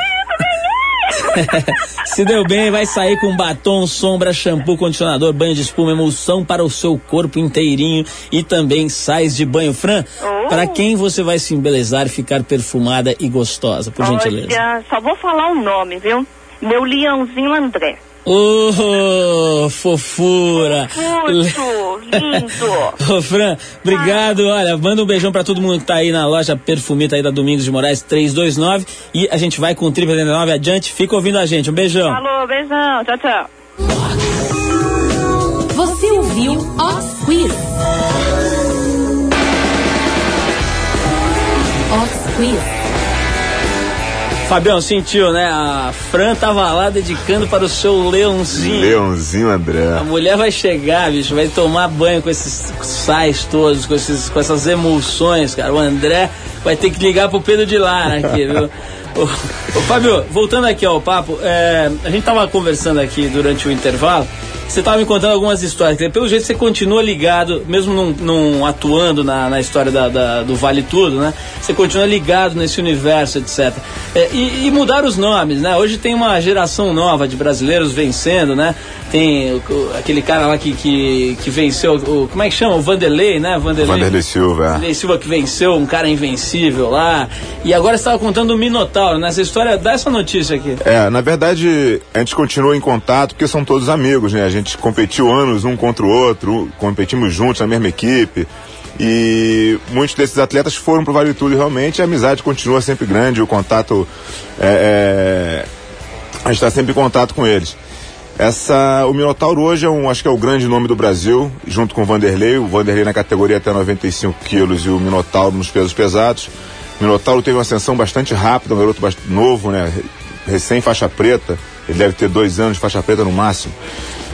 S1: se deu bem, vai sair com batom, sombra, shampoo, condicionador, banho de espuma, emulsão para o seu corpo inteirinho e também sais de banho. Fran,
S4: Oh.
S1: para quem você vai se embelezar ficar perfumada e gostosa, por gentileza?
S4: Olha, só vou falar o nome, viu? Meu leãozinho André.
S1: Ô, fofura!
S4: Muito lindo.
S1: Ô, Fran, obrigado. Olha, manda um beijão pra todo mundo que tá aí na loja Perfumita aí da Domingos de Moraes 329 e a gente vai com o Triple 89 adiante. Fica ouvindo a gente. Um beijão.
S4: Falou, beijão. Tchau, tchau.
S5: Você ouviu Ox Quiz. Ox Quiz.
S1: Fabião, sentiu, né? A Fran tava lá dedicando para o seu leãozinho.
S6: Leãozinho André.
S1: A mulher vai chegar, bicho, vai tomar banho com esses sais todos, com, esses, com essas emulsões, cara. O André vai ter que ligar pro Pedro de Lara aqui, viu? Ô, ô, Fábio, voltando aqui ao papo, é, a gente tava conversando aqui durante o intervalo. Você tava me contando algumas histórias. Pelo jeito você continua ligado, mesmo não, não atuando na, na história da, da- do Vale Tudo, né? Você continua ligado nesse universo, etc. É, e, e mudaram os nomes, né? Hoje tem uma geração nova de brasileiros vencendo, né? Tem o- o- aquele cara lá que, que, que venceu, o, como é que chama? O Vanderlei, né?
S6: Vanderlei Silva. é.
S1: Vanderlei Silva que venceu um cara invencível lá. E agora você estava contando o Minotauro, né? Essa história, dá essa notícia aqui.
S6: É, na verdade, a gente continua em contato porque são todos amigos, né? A gente competiu anos um contra o outro, competimos juntos na mesma equipe. E muitos desses atletas foram pro Vale Tudo realmente a amizade continua sempre grande, o contato é, é, a gente está sempre em contato com eles. Essa, o Minotauro hoje é um, acho que é o grande nome do Brasil, junto com o Vanderlei. O Vanderlei na categoria até 95 quilos e o Minotauro nos pesos pesados. O Minotauro teve uma ascensão bastante rápida, um garoto novo, né? Recém faixa preta. Ele deve ter dois anos de faixa preta no máximo.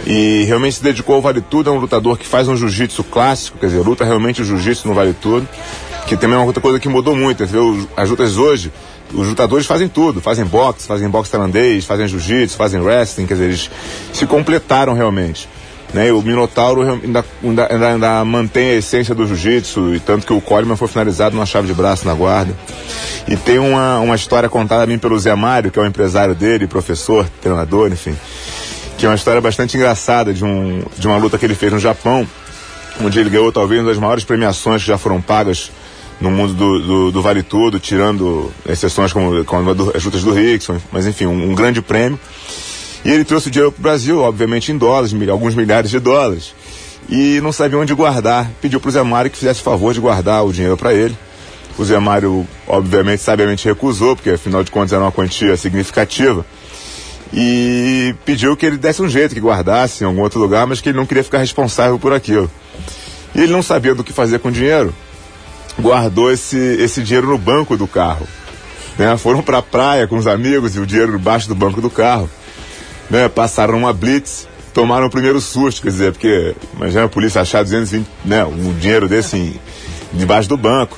S6: E realmente se dedicou ao Vale Tudo, é um lutador que faz um jiu-jitsu clássico, quer dizer, luta realmente o jiu-jitsu no Vale Tudo, que também é uma outra coisa que mudou muito? As lutas hoje, os lutadores fazem tudo, fazem boxe, fazem boxe tailandês, fazem jiu-jitsu, fazem wrestling, quer dizer, eles se completaram realmente. Né? O Minotauro ainda, ainda, ainda, ainda mantém a essência do jiu-jitsu, e tanto que o Coleman foi finalizado numa chave de braço na guarda. E tem uma, uma história contada a mim pelo Zé Mário, que é o empresário dele, professor, treinador, enfim que é uma história bastante engraçada de, um, de uma luta que ele fez no Japão, onde ele ganhou talvez uma das maiores premiações que já foram pagas no mundo do, do, do Vale Tudo, tirando exceções como, como as lutas do Rickson, mas enfim, um, um grande prêmio. E ele trouxe o dinheiro para o Brasil, obviamente em dólares, alguns milhares de dólares, e não sabia onde guardar. Pediu para o Zé Mário que fizesse o favor de guardar o dinheiro para ele. O Zé Mário, obviamente, sabiamente recusou, porque afinal de contas era uma quantia significativa e pediu que ele desse um jeito, que guardasse em algum outro lugar, mas que ele não queria ficar responsável por aquilo. E ele não sabia do que fazer com o dinheiro, guardou esse, esse dinheiro no banco do carro. Né? Foram para a praia com os amigos e o dinheiro debaixo do banco do carro. Né? Passaram uma blitz, tomaram o primeiro susto, quer dizer, porque imagina a polícia achar 220, né? um dinheiro desse em, debaixo do banco.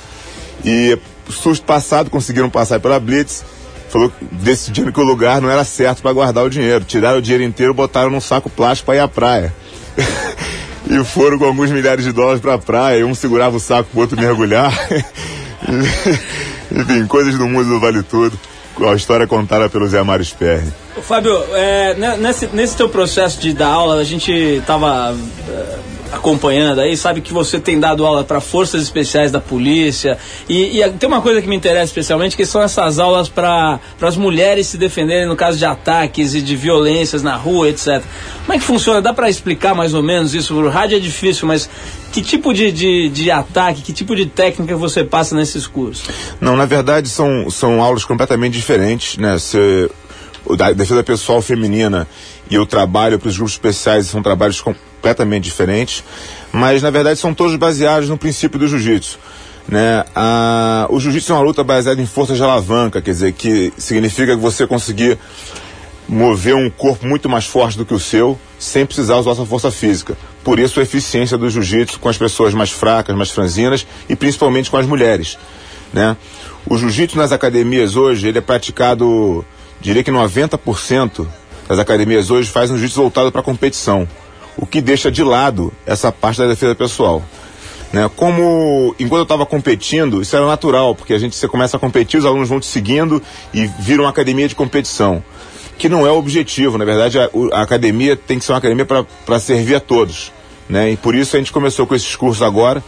S6: E susto passado, conseguiram passar pela blitz, falou, decidindo que o lugar não era certo para guardar o dinheiro. Tiraram o dinheiro inteiro, botaram num saco plástico para ir à praia. e foram com alguns milhares de dólares para a praia. Um segurava o saco pro outro mergulhar. Enfim, coisas do mundo do Vale Tudo. A história contada pelo Zé Mário Sperry.
S1: Fábio, é, né, nesse, nesse teu processo de dar aula, a gente estava acompanhando aí, sabe que você tem dado aula para forças especiais da polícia. E, e tem uma coisa que me interessa especialmente, que são essas aulas para as mulheres se defenderem no caso de ataques e de violências na rua, etc. Como é que funciona? Dá para explicar mais ou menos isso? O rádio é difícil, mas que tipo de, de, de ataque, que tipo de técnica você passa nesses cursos?
S6: Não, na verdade são, são aulas completamente diferentes, né? Você, a defesa pessoal feminina e o trabalho para os grupos especiais são trabalhos completamente diferentes, mas na verdade são todos baseados no princípio do jiu-jitsu. Né? O jiu-jitsu é uma luta baseada em força de alavanca, quer dizer, que significa que você conseguir mover um corpo muito mais forte do que o seu, sem precisar usar sua força física. Por isso a eficiência do jiu-jitsu com as pessoas mais fracas, mais franzinas e principalmente com as mulheres. Né? O jiu-jitsu nas academias hoje, ele é praticado, diria que 90% das academias hoje faz um jiu-jitsu voltado para competição, o que deixa de lado essa parte da defesa pessoal. Né? Como enquanto eu estava competindo, isso era natural, porque a gente você começa a competir, os alunos vão te seguindo e viram uma academia de competição, que não é o objetivo. Na verdade, a, a academia tem que ser uma academia para servir a todos. Né? E por isso a gente começou com esses cursos agora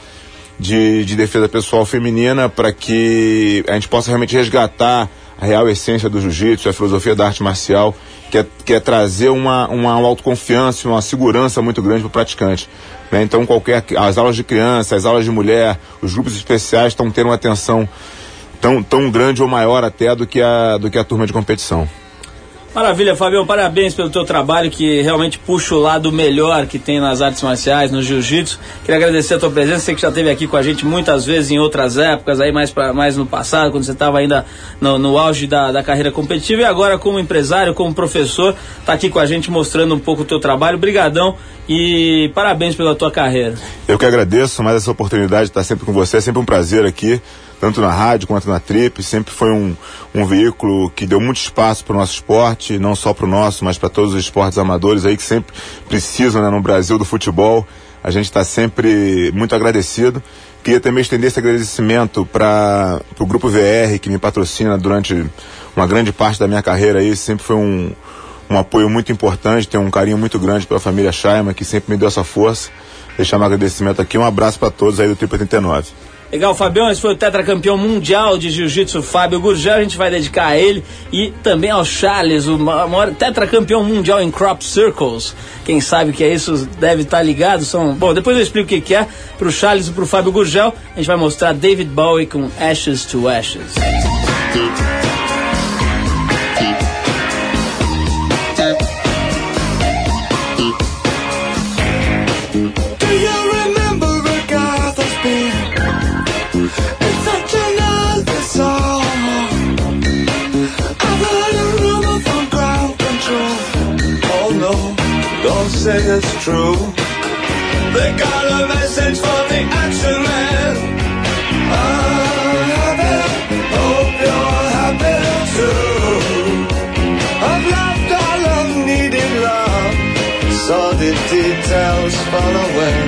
S6: de, de defesa pessoal feminina para que a gente possa realmente resgatar a real essência do jiu-jitsu, a filosofia da arte marcial, que é, que é trazer uma, uma autoconfiança, uma segurança muito grande para o praticante. Né? Então, qualquer, as aulas de criança, as aulas de mulher, os grupos especiais estão tendo uma atenção tão, tão grande ou maior até do que a, do que a turma de competição.
S1: Maravilha, Fabião, parabéns pelo teu trabalho que realmente puxa o lado melhor que tem nas artes marciais, no jiu-jitsu. Queria agradecer a tua presença, sei que já esteve aqui com a gente muitas vezes em outras épocas, aí mais, pra, mais no passado, quando você estava ainda no, no auge da, da, carreira competitiva e agora como empresário, como professor, está aqui com a gente mostrando um pouco o teu trabalho. Brigadão e parabéns pela tua carreira.
S6: Eu que agradeço mais essa oportunidade de estar sempre com você, é sempre um prazer aqui tanto na rádio quanto na Trip, sempre foi um, um veículo que deu muito espaço para o nosso esporte, não só para o nosso, mas para todos os esportes amadores aí que sempre precisam né, no Brasil do futebol. A gente está sempre muito agradecido. Queria também estender esse agradecimento para o Grupo VR, que me patrocina durante uma grande parte da minha carreira aí, sempre foi um, um apoio muito importante, tenho um carinho muito grande pela família Shaima, que sempre me deu essa força. Deixar meu agradecimento aqui, um abraço para todos aí do Triple 89.
S1: Legal, Fabião, esse foi o tetracampeão mundial de jiu-jitsu Fábio Gurgel. A gente vai dedicar a ele e também ao Charles, o maior tetracampeão mundial em crop circles. Quem sabe que é isso deve estar ligado. São... Bom, depois eu explico o que, que é pro Charles e pro Fábio Gurgel. A gente vai mostrar David Bowie com Ashes to Ashes.
S12: Say it's true. They got a message for the action man. I'm happy, hope you're happy too. I've loved all of needed love, saw the details fall away.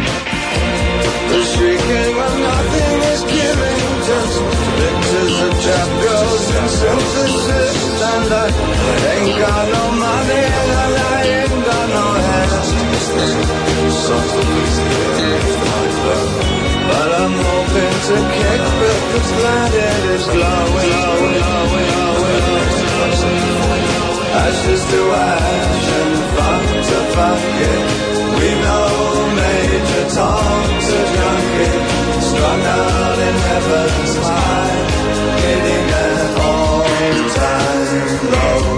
S12: The shrieking when nothing is giving, just pictures of trap girls and synthesis. And I ain't got no money and I ain't. But I'm hoping to kick because glad it is glowing, glowing, glowing, glowing. Ashes to ash and to fuck. We know Major junkie, in heaven's high, hitting an all-time low.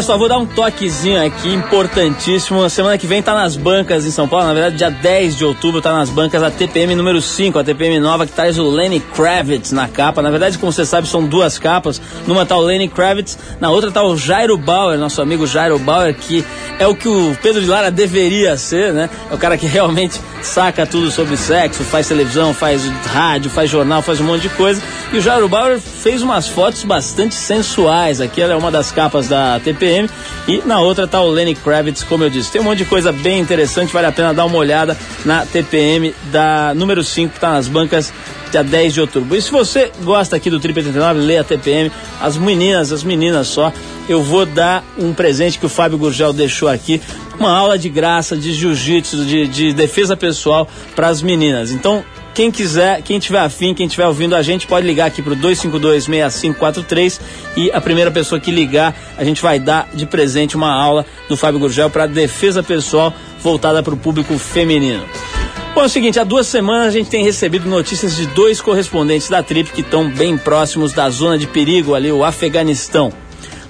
S1: Olha só, vou dar um toquezinho aqui importantíssimo. Semana que vem tá nas bancas em São Paulo, na verdade, dia 10 de outubro tá nas bancas a TPM número 5, a TPM nova que traz o Lenny Kravitz na capa. Na verdade, como você sabe, são duas capas. Numa tá o Lenny Kravitz, na outra tá o Jairo Bauer, nosso amigo Jairo Bauer, que é o que o Pedro de Lara deveria ser, né? É o cara que realmente saca tudo sobre sexo, faz televisão, faz rádio, faz jornal, faz um monte de coisa. E o Jairo Bauer fez umas fotos bastante sensuais. Aqui ela é uma das capas da TPM e na outra tá o Lenny Kravitz, como eu disse. Tem um monte de coisa bem interessante, vale a pena dar uma olhada na TPM da número 5 que tá nas bancas dia 10 de outubro. E se você gosta aqui do Trip 89, lê a TPM, as meninas, as meninas só, eu vou dar um presente que o Fábio Gurgel deixou aqui, uma aula de graça de jiu-jitsu, de, de defesa pessoal para as meninas. Então, quem quiser, quem tiver afim, quem estiver ouvindo a gente, pode ligar aqui pro 252-6543 e a primeira pessoa que ligar, a gente vai dar de presente uma aula do Fábio Gurgel para defesa pessoal voltada para o público feminino. Bom, é o seguinte, há duas semanas a gente tem recebido notícias de dois correspondentes da Trip que estão bem próximos da zona de perigo ali, o Afeganistão.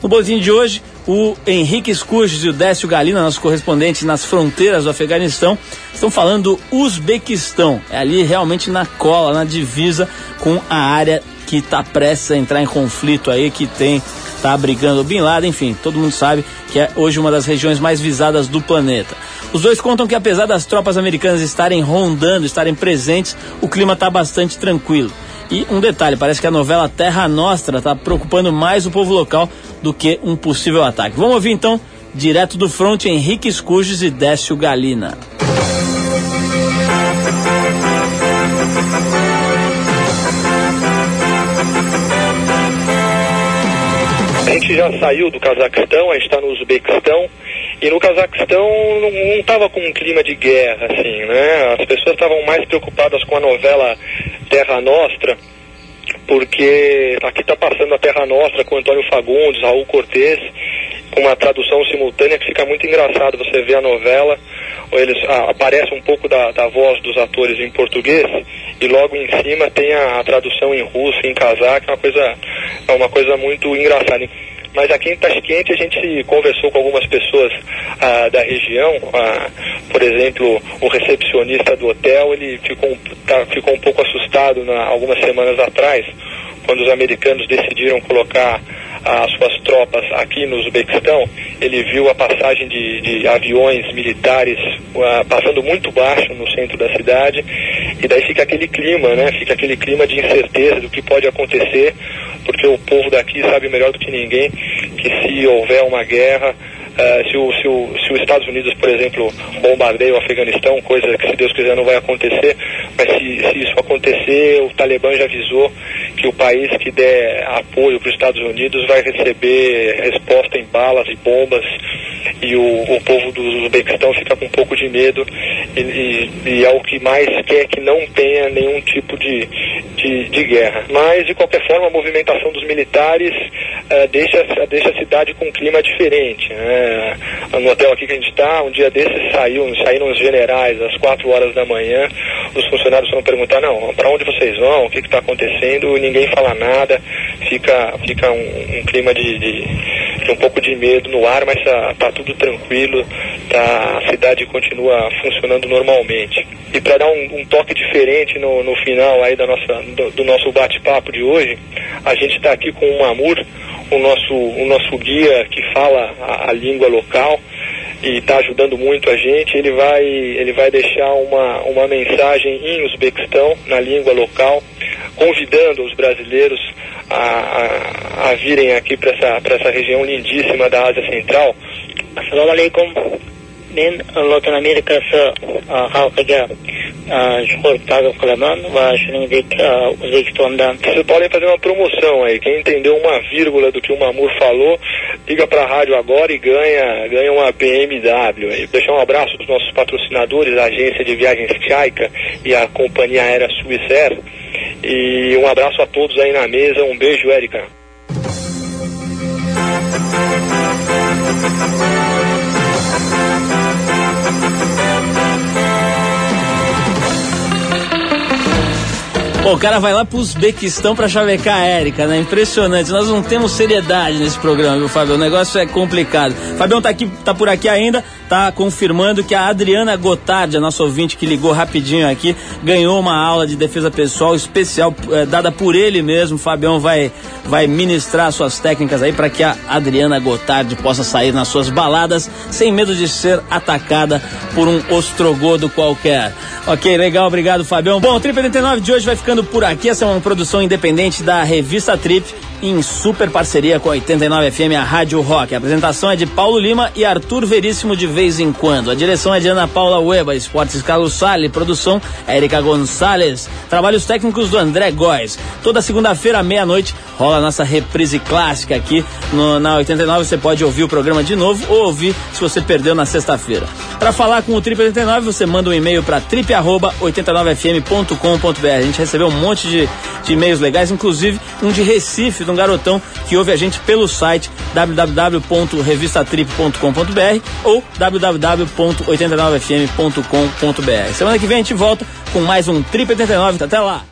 S1: No boletim de hoje, o Henrique Scurges e o Décio Galina, nossos correspondentes nas fronteiras do Afeganistão, estão falando do Uzbequistão. É ali realmente na cola, na divisa com a área que está prestes a entrar em conflito aí, que tem está abrigando o Bin Laden, enfim, todo mundo sabe que é hoje uma das regiões mais visadas do planeta. Os dois contam que apesar das tropas americanas estarem rondando, estarem presentes, o clima está bastante tranquilo. E um detalhe, parece que a novela Terra Nostra está preocupando mais o povo local do que um possível ataque. Vamos ouvir então, direto do fronte, Henrique Scurges e Décio Galina.
S13: A gente já saiu do Cazaquistão, a gente está no Uzbequistão, e no Cazaquistão não estava com um clima de guerra, assim, né? As pessoas estavam mais preocupadas com a novela Terra Nostra, porque aqui está passando a Terra Nostra com Antônio Fagundes, Raul Cortez, com uma tradução simultânea que fica muito engraçado. Você vê a novela, eles ah, aparece um pouco da, da voz dos atores em português e logo em cima tem a, a tradução em russo, em cazaque, é uma coisa, é uma coisa muito engraçada. Mas aqui em Tashkent a gente conversou com algumas pessoas ah, da região, ah, por exemplo, o recepcionista do hotel, ele ficou, tá, ficou um pouco assustado na, algumas semanas atrás, quando os americanos decidiram colocar as suas tropas aqui no Uzbequistão, ele viu a passagem de, de aviões militares uh, passando muito baixo no centro da cidade, e daí fica aquele clima, né? Fica aquele clima de incerteza do que pode acontecer, porque o povo daqui sabe melhor do que ninguém que se houver uma guerra, Uh, se, o, se, o, se os Estados Unidos, por exemplo, bombardeia o Afeganistão, coisa que se Deus quiser não vai acontecer, mas se, se isso acontecer, o Talibã já avisou que o país que der apoio para os Estados Unidos vai receber resposta em balas e bombas e o, o povo do Uzbequistão fica com um pouco de medo e, e, e é o que mais quer que não tenha nenhum tipo de, de, de guerra. Mas, de qualquer forma, a movimentação dos militares eh, deixa, deixa a cidade com um clima diferente. Né? No hotel aqui que a gente está, um dia desses saiu, saíram os generais às 4 horas da manhã, os funcionários foram perguntar, não, para onde vocês vão, o que está acontecendo, ninguém fala nada, fica, fica um, um clima de, de, de um pouco de medo no ar, mas tá, tá tudo tranquilo, tá, a cidade continua funcionando normalmente. E para dar um, um, toque diferente no, no final aí da nossa, do, do nosso bate-papo de hoje, a gente está aqui com o Mamur, o nosso, o nosso guia que fala a, a língua local e está ajudando muito a gente. Ele vai, ele vai deixar uma, uma mensagem em Uzbequistão, na língua local, convidando os brasileiros a, a, a virem aqui para essa, essa região lindíssima da Ásia Central.
S14: Assalamu alaikum. Men Lotin Amerikasi xalqiga shukur taqdim qilaman va shuningdek O'zbekistondan
S13: Vocês podem fazer uma promoção aí. Quem entendeu uma vírgula do que o Mamur falou, liga para a rádio agora e ganha, ganha uma BMW. Aí. Deixar um abraço para os nossos patrocinadores, a agência de viagens Tchaica e a companhia aérea Swissair. E um abraço a todos aí na mesa. Um beijo, Érica.
S1: Pô, o cara vai lá pro Uzbequistão pra chavecar a Érica, né? Impressionante. Nós não temos seriedade nesse programa, viu, Fábio? O negócio é complicado. Fabião tá, aqui, tá por aqui ainda, tá confirmando que a Adriana Gotardi, a nossa ouvinte que ligou rapidinho aqui, ganhou uma aula de defesa pessoal especial eh, dada por ele mesmo. O Fabião vai, vai ministrar suas técnicas aí para que a Adriana Gotardi possa sair nas suas baladas sem medo de ser atacada por um ostrogodo qualquer. Ok, legal, obrigado, Fabião. Bom, o Trip 89 de hoje vai ficando por aqui. Essa é uma produção independente da revista Trip em super parceria com a 89 FM, a Rádio Rock. A apresentação é de Paulo Lima e Arthur Veríssimo de vez em quando. A direção é de Ana Paula Ueba, Esportes Carlos Sale, produção Érica Gonçalves, trabalhos técnicos do André Góes. Toda segunda-feira, meia-noite, rola a nossa reprise clássica aqui no, na 89. Você pode ouvir o programa de novo ou ouvir se você perdeu na sexta-feira. Para falar com o Trip 89, você manda um e-mail para trip89fm.com.br. A gente recebeu um monte de, de e-mails legais, inclusive um de Recife, de um garotão que ouve a gente pelo site www.revistatrip.com.br ou www.89fm.com.br. Semana que vem a gente volta com mais um Trip 89. Até lá!